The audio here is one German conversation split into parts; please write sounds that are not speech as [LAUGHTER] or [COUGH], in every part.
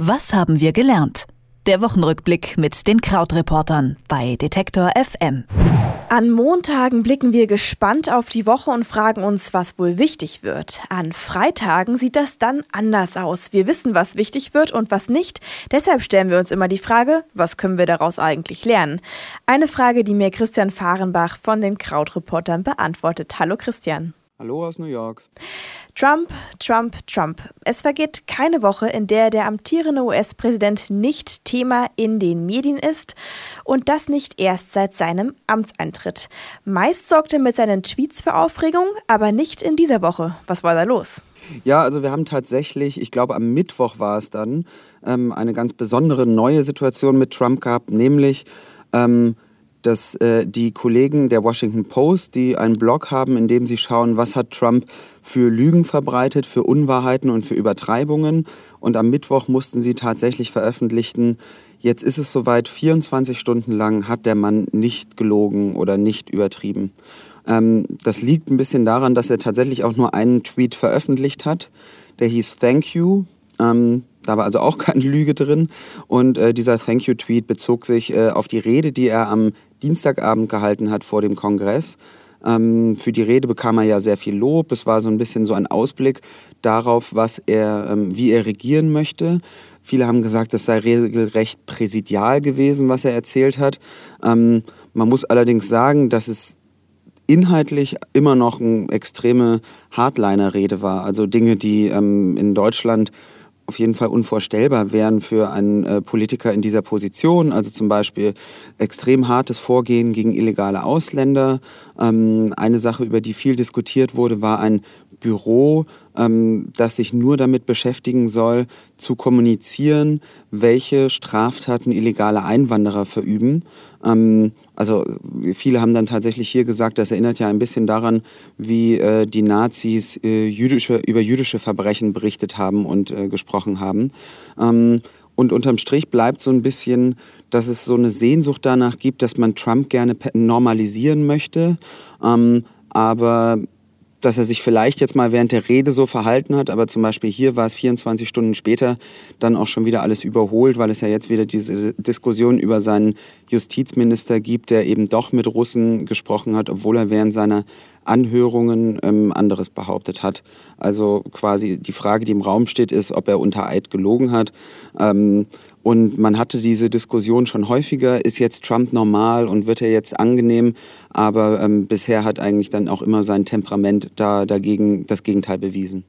Was haben wir gelernt? Der Wochenrückblick mit den Krautreportern bei Detektor FM. An Montagen blicken wir gespannt auf die Woche und fragen uns, was wohl wichtig wird. An Freitagen sieht das dann anders aus. Wir wissen, was wichtig wird und was nicht. Deshalb stellen wir uns immer die Frage, was können wir daraus eigentlich lernen? Eine Frage, die mir Christian Fahrenbach von den Krautreportern beantwortet. Hallo Christian. Hallo aus New York. Trump, Trump, Trump. Es vergeht keine Woche, in der der amtierende US-Präsident nicht Thema in den Medien ist und das nicht erst seit seinem Amtseintritt. Meist sorgt er mit seinen Tweets für Aufregung, aber nicht in dieser Woche. Was war da los? Ja, also wir haben tatsächlich, ich glaube am Mittwoch war es dann, ähm, eine ganz besondere neue Situation mit Trump gehabt, nämlich ähm, dass äh, die Kollegen der Washington Post, die einen Blog haben, in dem sie schauen, was hat Trump für Lügen verbreitet, für Unwahrheiten und für Übertreibungen. Und am Mittwoch mussten sie tatsächlich veröffentlichen, jetzt ist es soweit, 24 Stunden lang hat der Mann nicht gelogen oder nicht übertrieben. Ähm, das liegt ein bisschen daran, dass er tatsächlich auch nur einen Tweet veröffentlicht hat. Der hieß Thank you. Ähm, da war also auch [LAUGHS] keine Lüge drin. Und äh, dieser Thank you-Tweet bezog sich äh, auf die Rede, die er am Dienstagabend gehalten hat vor dem Kongress. Ähm, für die Rede bekam er ja sehr viel Lob. Es war so ein bisschen so ein Ausblick darauf, was er, ähm, wie er regieren möchte. Viele haben gesagt, es sei regelrecht präsidial gewesen, was er erzählt hat. Ähm, man muss allerdings sagen, dass es inhaltlich immer noch eine extreme Hardliner-Rede war. Also Dinge, die ähm, in Deutschland auf jeden Fall unvorstellbar wären für einen äh, Politiker in dieser Position. Also zum Beispiel extrem hartes Vorgehen gegen illegale Ausländer. Ähm, eine Sache, über die viel diskutiert wurde, war ein Büro, ähm, das sich nur damit beschäftigen soll, zu kommunizieren, welche Straftaten illegale Einwanderer verüben. Also viele haben dann tatsächlich hier gesagt, das erinnert ja ein bisschen daran, wie äh, die Nazis äh, jüdische, über jüdische Verbrechen berichtet haben und äh, gesprochen haben. Ähm, und unterm Strich bleibt so ein bisschen, dass es so eine Sehnsucht danach gibt, dass man Trump gerne normalisieren möchte. Ähm, aber dass er sich vielleicht jetzt mal während der Rede so verhalten hat, aber zum Beispiel hier war es 24 Stunden später dann auch schon wieder alles überholt, weil es ja jetzt wieder diese Diskussion über seinen Justizminister gibt, der eben doch mit Russen gesprochen hat, obwohl er während seiner Anhörungen ähm, anderes behauptet hat. Also quasi die Frage, die im Raum steht, ist, ob er unter Eid gelogen hat. Ähm, und man hatte diese Diskussion schon häufiger, ist jetzt Trump normal und wird er jetzt angenehm? Aber ähm, bisher hat eigentlich dann auch immer sein Temperament da dagegen das Gegenteil bewiesen.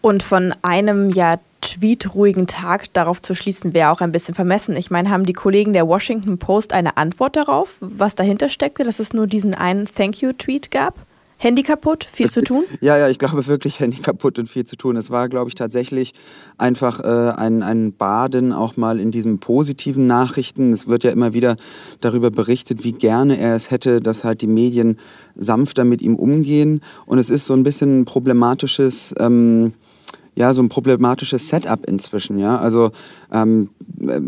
Und von einem ja tweetruhigen Tag darauf zu schließen, wäre auch ein bisschen vermessen. Ich meine, haben die Kollegen der Washington Post eine Antwort darauf, was dahinter steckte, dass es nur diesen einen Thank you-Tweet gab? Handy kaputt, viel zu tun? Ja, ja, ich glaube wirklich Handy kaputt und viel zu tun. Es war, glaube ich, tatsächlich einfach äh, ein, ein Baden auch mal in diesen positiven Nachrichten. Es wird ja immer wieder darüber berichtet, wie gerne er es hätte, dass halt die Medien sanfter mit ihm umgehen. Und es ist so ein bisschen ein problematisches... Ähm, ja, so ein problematisches Setup inzwischen, ja. Also ähm,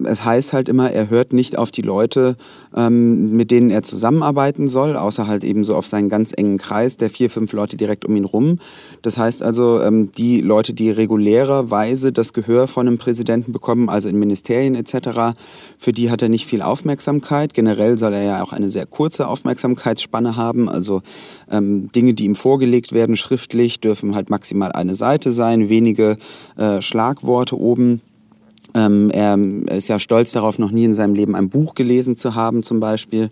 es heißt halt immer, er hört nicht auf die Leute, ähm, mit denen er zusammenarbeiten soll, außer halt eben so auf seinen ganz engen Kreis, der vier, fünf Leute direkt um ihn rum. Das heißt also, ähm, die Leute, die regulärerweise das Gehör von einem Präsidenten bekommen, also in Ministerien etc., für die hat er nicht viel Aufmerksamkeit. Generell soll er ja auch eine sehr kurze Aufmerksamkeitsspanne haben. Also ähm, Dinge, die ihm vorgelegt werden, schriftlich, dürfen halt maximal eine Seite sein, wenige äh, Schlagworte oben. Ähm, er ist ja stolz darauf, noch nie in seinem Leben ein Buch gelesen zu haben, zum Beispiel.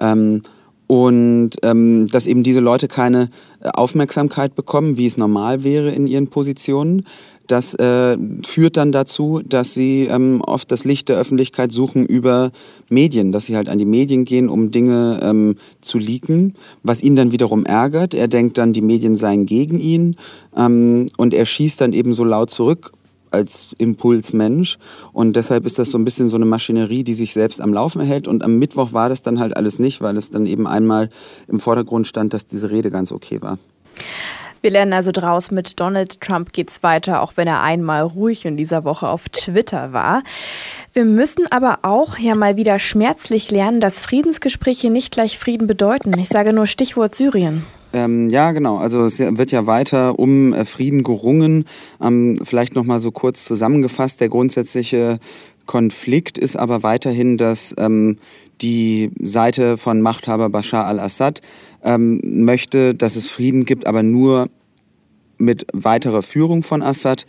Ähm, und ähm, dass eben diese Leute keine äh, Aufmerksamkeit bekommen, wie es normal wäre in ihren Positionen. Das äh, führt dann dazu, dass sie ähm, oft das Licht der Öffentlichkeit suchen über Medien, dass sie halt an die Medien gehen, um Dinge ähm, zu leaken, was ihn dann wiederum ärgert. Er denkt dann, die Medien seien gegen ihn ähm, und er schießt dann eben so laut zurück als Impulsmensch. Und deshalb ist das so ein bisschen so eine Maschinerie, die sich selbst am Laufen hält. Und am Mittwoch war das dann halt alles nicht, weil es dann eben einmal im Vordergrund stand, dass diese Rede ganz okay war. Wir lernen also draus, mit Donald Trump geht's weiter, auch wenn er einmal ruhig in dieser Woche auf Twitter war. Wir müssen aber auch ja mal wieder schmerzlich lernen, dass Friedensgespräche nicht gleich Frieden bedeuten. Ich sage nur Stichwort Syrien. Ähm, ja, genau. Also es wird ja weiter um äh, Frieden gerungen. Ähm, vielleicht nochmal so kurz zusammengefasst. Der grundsätzliche Konflikt ist aber weiterhin, dass ähm, die Seite von Machthaber Bashar al-Assad ähm, möchte, dass es Frieden gibt, aber nur mit weiterer Führung von Assad.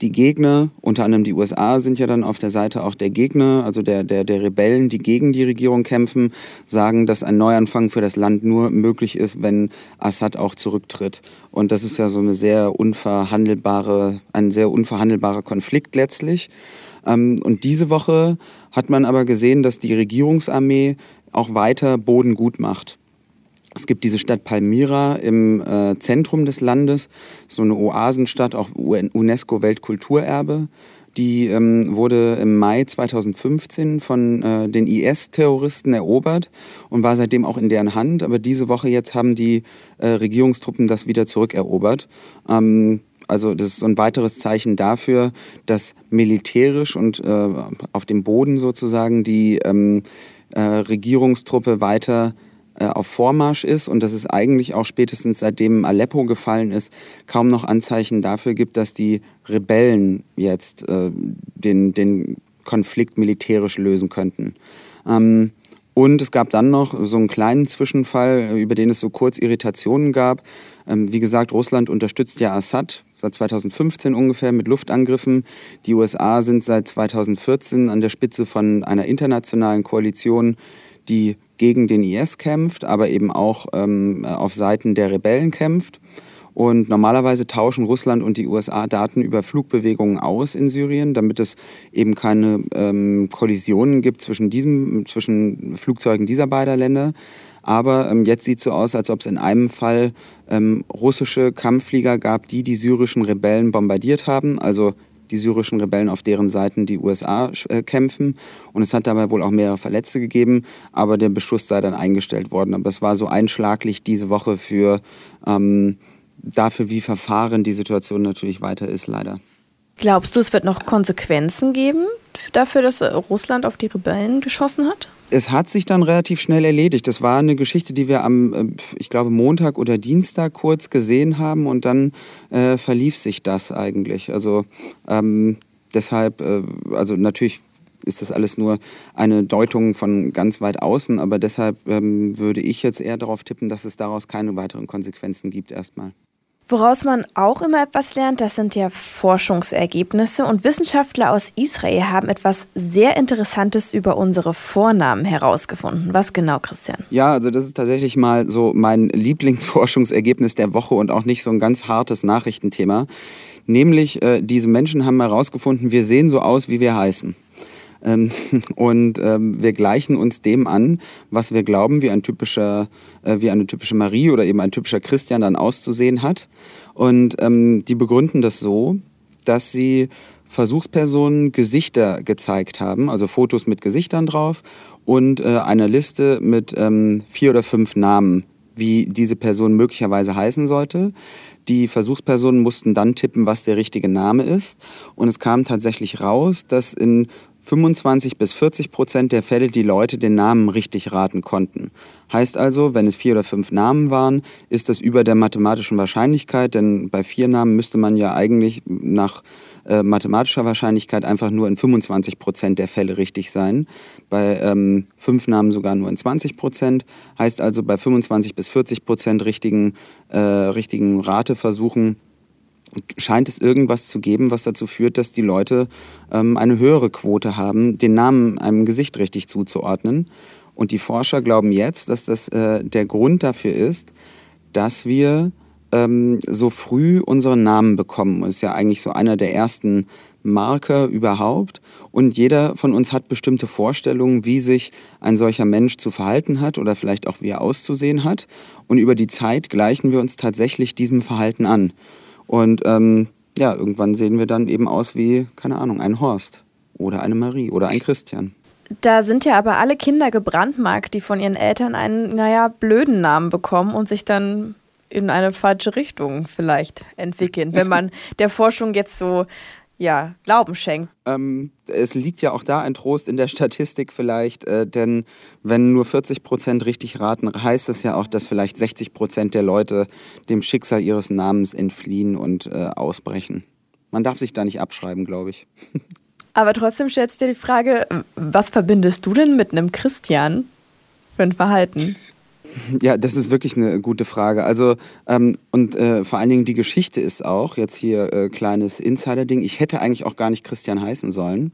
Die Gegner, unter anderem die USA, sind ja dann auf der Seite auch der Gegner, also der, der, der Rebellen, die gegen die Regierung kämpfen, sagen, dass ein Neuanfang für das Land nur möglich ist, wenn Assad auch zurücktritt. Und das ist ja so eine sehr unverhandelbare, ein sehr unverhandelbarer Konflikt letztlich. Ähm, und diese Woche hat man aber gesehen, dass die Regierungsarmee auch weiter Boden gut macht. Es gibt diese Stadt Palmyra im äh, Zentrum des Landes, so eine Oasenstadt, auch UNESCO-Weltkulturerbe. Die ähm, wurde im Mai 2015 von äh, den IS-Terroristen erobert und war seitdem auch in deren Hand. Aber diese Woche jetzt haben die äh, Regierungstruppen das wieder zurückerobert. Ähm, also das ist ein weiteres Zeichen dafür, dass militärisch und äh, auf dem Boden sozusagen die ähm, äh, Regierungstruppe weiter auf Vormarsch ist und dass es eigentlich auch spätestens seitdem Aleppo gefallen ist, kaum noch Anzeichen dafür gibt, dass die Rebellen jetzt äh, den, den Konflikt militärisch lösen könnten. Ähm, und es gab dann noch so einen kleinen Zwischenfall, über den es so kurz Irritationen gab. Ähm, wie gesagt, Russland unterstützt ja Assad seit 2015 ungefähr mit Luftangriffen. Die USA sind seit 2014 an der Spitze von einer internationalen Koalition, die gegen den IS kämpft, aber eben auch ähm, auf Seiten der Rebellen kämpft. Und normalerweise tauschen Russland und die USA Daten über Flugbewegungen aus in Syrien, damit es eben keine ähm, Kollisionen gibt zwischen, diesem, zwischen Flugzeugen dieser beiden Länder. Aber ähm, jetzt sieht es so aus, als ob es in einem Fall ähm, russische Kampfflieger gab, die die syrischen Rebellen bombardiert haben. Also die syrischen Rebellen, auf deren Seiten die USA äh, kämpfen. Und es hat dabei wohl auch mehrere Verletzte gegeben, aber der Beschuss sei dann eingestellt worden. Aber es war so einschlaglich diese Woche für ähm, dafür, wie verfahren die Situation natürlich weiter ist, leider. Glaubst du, es wird noch Konsequenzen geben dafür, dass Russland auf die Rebellen geschossen hat? Es hat sich dann relativ schnell erledigt. Das war eine Geschichte, die wir am, äh, ich glaube, Montag oder Dienstag kurz gesehen haben und dann äh, verlief sich das eigentlich. Also ähm, deshalb, äh, also natürlich ist das alles nur eine Deutung von ganz weit außen, aber deshalb ähm, würde ich jetzt eher darauf tippen, dass es daraus keine weiteren Konsequenzen gibt erstmal. Woraus man auch immer etwas lernt, das sind ja Forschungsergebnisse. Und Wissenschaftler aus Israel haben etwas sehr Interessantes über unsere Vornamen herausgefunden. Was genau, Christian? Ja, also das ist tatsächlich mal so mein Lieblingsforschungsergebnis der Woche und auch nicht so ein ganz hartes Nachrichtenthema. Nämlich, äh, diese Menschen haben herausgefunden, wir sehen so aus, wie wir heißen. Ähm, [LAUGHS] und ähm, wir gleichen uns dem an, was wir glauben, wie, ein typischer, äh, wie eine typische Marie oder eben ein typischer Christian dann auszusehen hat. Und ähm, die begründen das so, dass sie Versuchspersonen Gesichter gezeigt haben, also Fotos mit Gesichtern drauf und äh, eine Liste mit ähm, vier oder fünf Namen, wie diese Person möglicherweise heißen sollte. Die Versuchspersonen mussten dann tippen, was der richtige Name ist. Und es kam tatsächlich raus, dass in 25 bis 40 Prozent der Fälle die Leute den Namen richtig raten konnten. Heißt also, wenn es vier oder fünf Namen waren, ist das über der mathematischen Wahrscheinlichkeit, denn bei vier Namen müsste man ja eigentlich nach äh, mathematischer Wahrscheinlichkeit einfach nur in 25 Prozent der Fälle richtig sein. Bei ähm, fünf Namen sogar nur in 20 Prozent. Heißt also, bei 25 bis 40 Prozent richtigen, äh, richtigen Rateversuchen scheint es irgendwas zu geben, was dazu führt, dass die Leute ähm, eine höhere Quote haben, den Namen einem Gesicht richtig zuzuordnen. Und die Forscher glauben jetzt, dass das äh, der Grund dafür ist, dass wir ähm, so früh unseren Namen bekommen. Ist ja eigentlich so einer der ersten Marker überhaupt. Und jeder von uns hat bestimmte Vorstellungen, wie sich ein solcher Mensch zu verhalten hat oder vielleicht auch wie er auszusehen hat. Und über die Zeit gleichen wir uns tatsächlich diesem Verhalten an. Und ähm, ja, irgendwann sehen wir dann eben aus wie, keine Ahnung, ein Horst oder eine Marie oder ein Christian. Da sind ja aber alle Kinder gebrandmarkt, die von ihren Eltern einen, naja, blöden Namen bekommen und sich dann in eine falsche Richtung vielleicht entwickeln, wenn man [LAUGHS] der Forschung jetzt so ja, Glauben schenkt. Ähm, es liegt ja auch da ein Trost in der Statistik vielleicht, äh, denn wenn nur 40 Prozent richtig raten, heißt das ja auch, dass vielleicht 60 Prozent der Leute dem Schicksal ihres Namens entfliehen und äh, ausbrechen. Man darf sich da nicht abschreiben, glaube ich. [LAUGHS] Aber trotzdem stellt sich dir die Frage, was verbindest du denn mit einem Christian für ein Verhalten? Ja, das ist wirklich eine gute Frage. Also, ähm, und äh, vor allen Dingen die Geschichte ist auch, jetzt hier äh, kleines Insider-Ding, ich hätte eigentlich auch gar nicht Christian heißen sollen.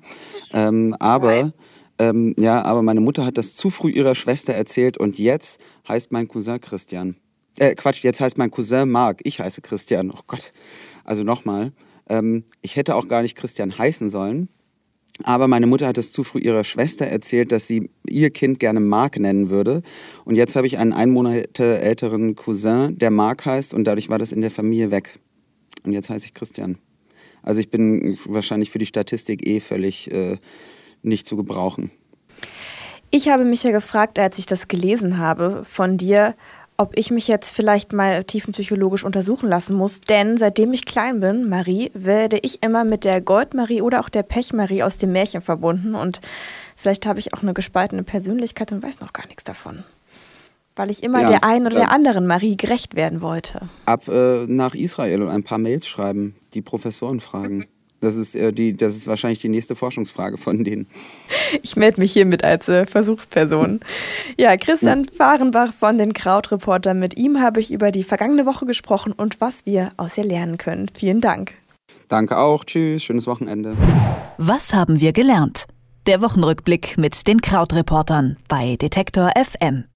Ähm, aber, ähm, ja, aber meine Mutter hat das zu früh ihrer Schwester erzählt und jetzt heißt mein Cousin Christian. Äh, Quatsch, jetzt heißt mein Cousin Marc, ich heiße Christian. Oh Gott. Also nochmal, ähm, ich hätte auch gar nicht Christian heißen sollen. Aber meine Mutter hat es zu früh ihrer Schwester erzählt, dass sie ihr Kind gerne Mark nennen würde. Und jetzt habe ich einen ein Monate älteren Cousin, der Mark heißt, und dadurch war das in der Familie weg. Und jetzt heiße ich Christian. Also ich bin wahrscheinlich für die Statistik eh völlig äh, nicht zu gebrauchen. Ich habe mich ja gefragt, als ich das gelesen habe von dir, ob ich mich jetzt vielleicht mal tiefenpsychologisch untersuchen lassen muss. Denn seitdem ich klein bin, Marie, werde ich immer mit der Goldmarie oder auch der Pechmarie aus dem Märchen verbunden. Und vielleicht habe ich auch eine gespaltene Persönlichkeit und weiß noch gar nichts davon. Weil ich immer ja, der einen oder äh, der anderen Marie gerecht werden wollte. Ab äh, nach Israel und ein paar Mails schreiben, die Professoren fragen. Das ist, äh, die, das ist wahrscheinlich die nächste Forschungsfrage von denen. Ich melde mich hiermit als äh, Versuchsperson. Ja, Christian ja. Fahrenbach von den Krautreportern. Mit ihm habe ich über die vergangene Woche gesprochen und was wir aus ihr lernen können. Vielen Dank. Danke auch. Tschüss. Schönes Wochenende. Was haben wir gelernt? Der Wochenrückblick mit den Krautreportern bei Detektor FM.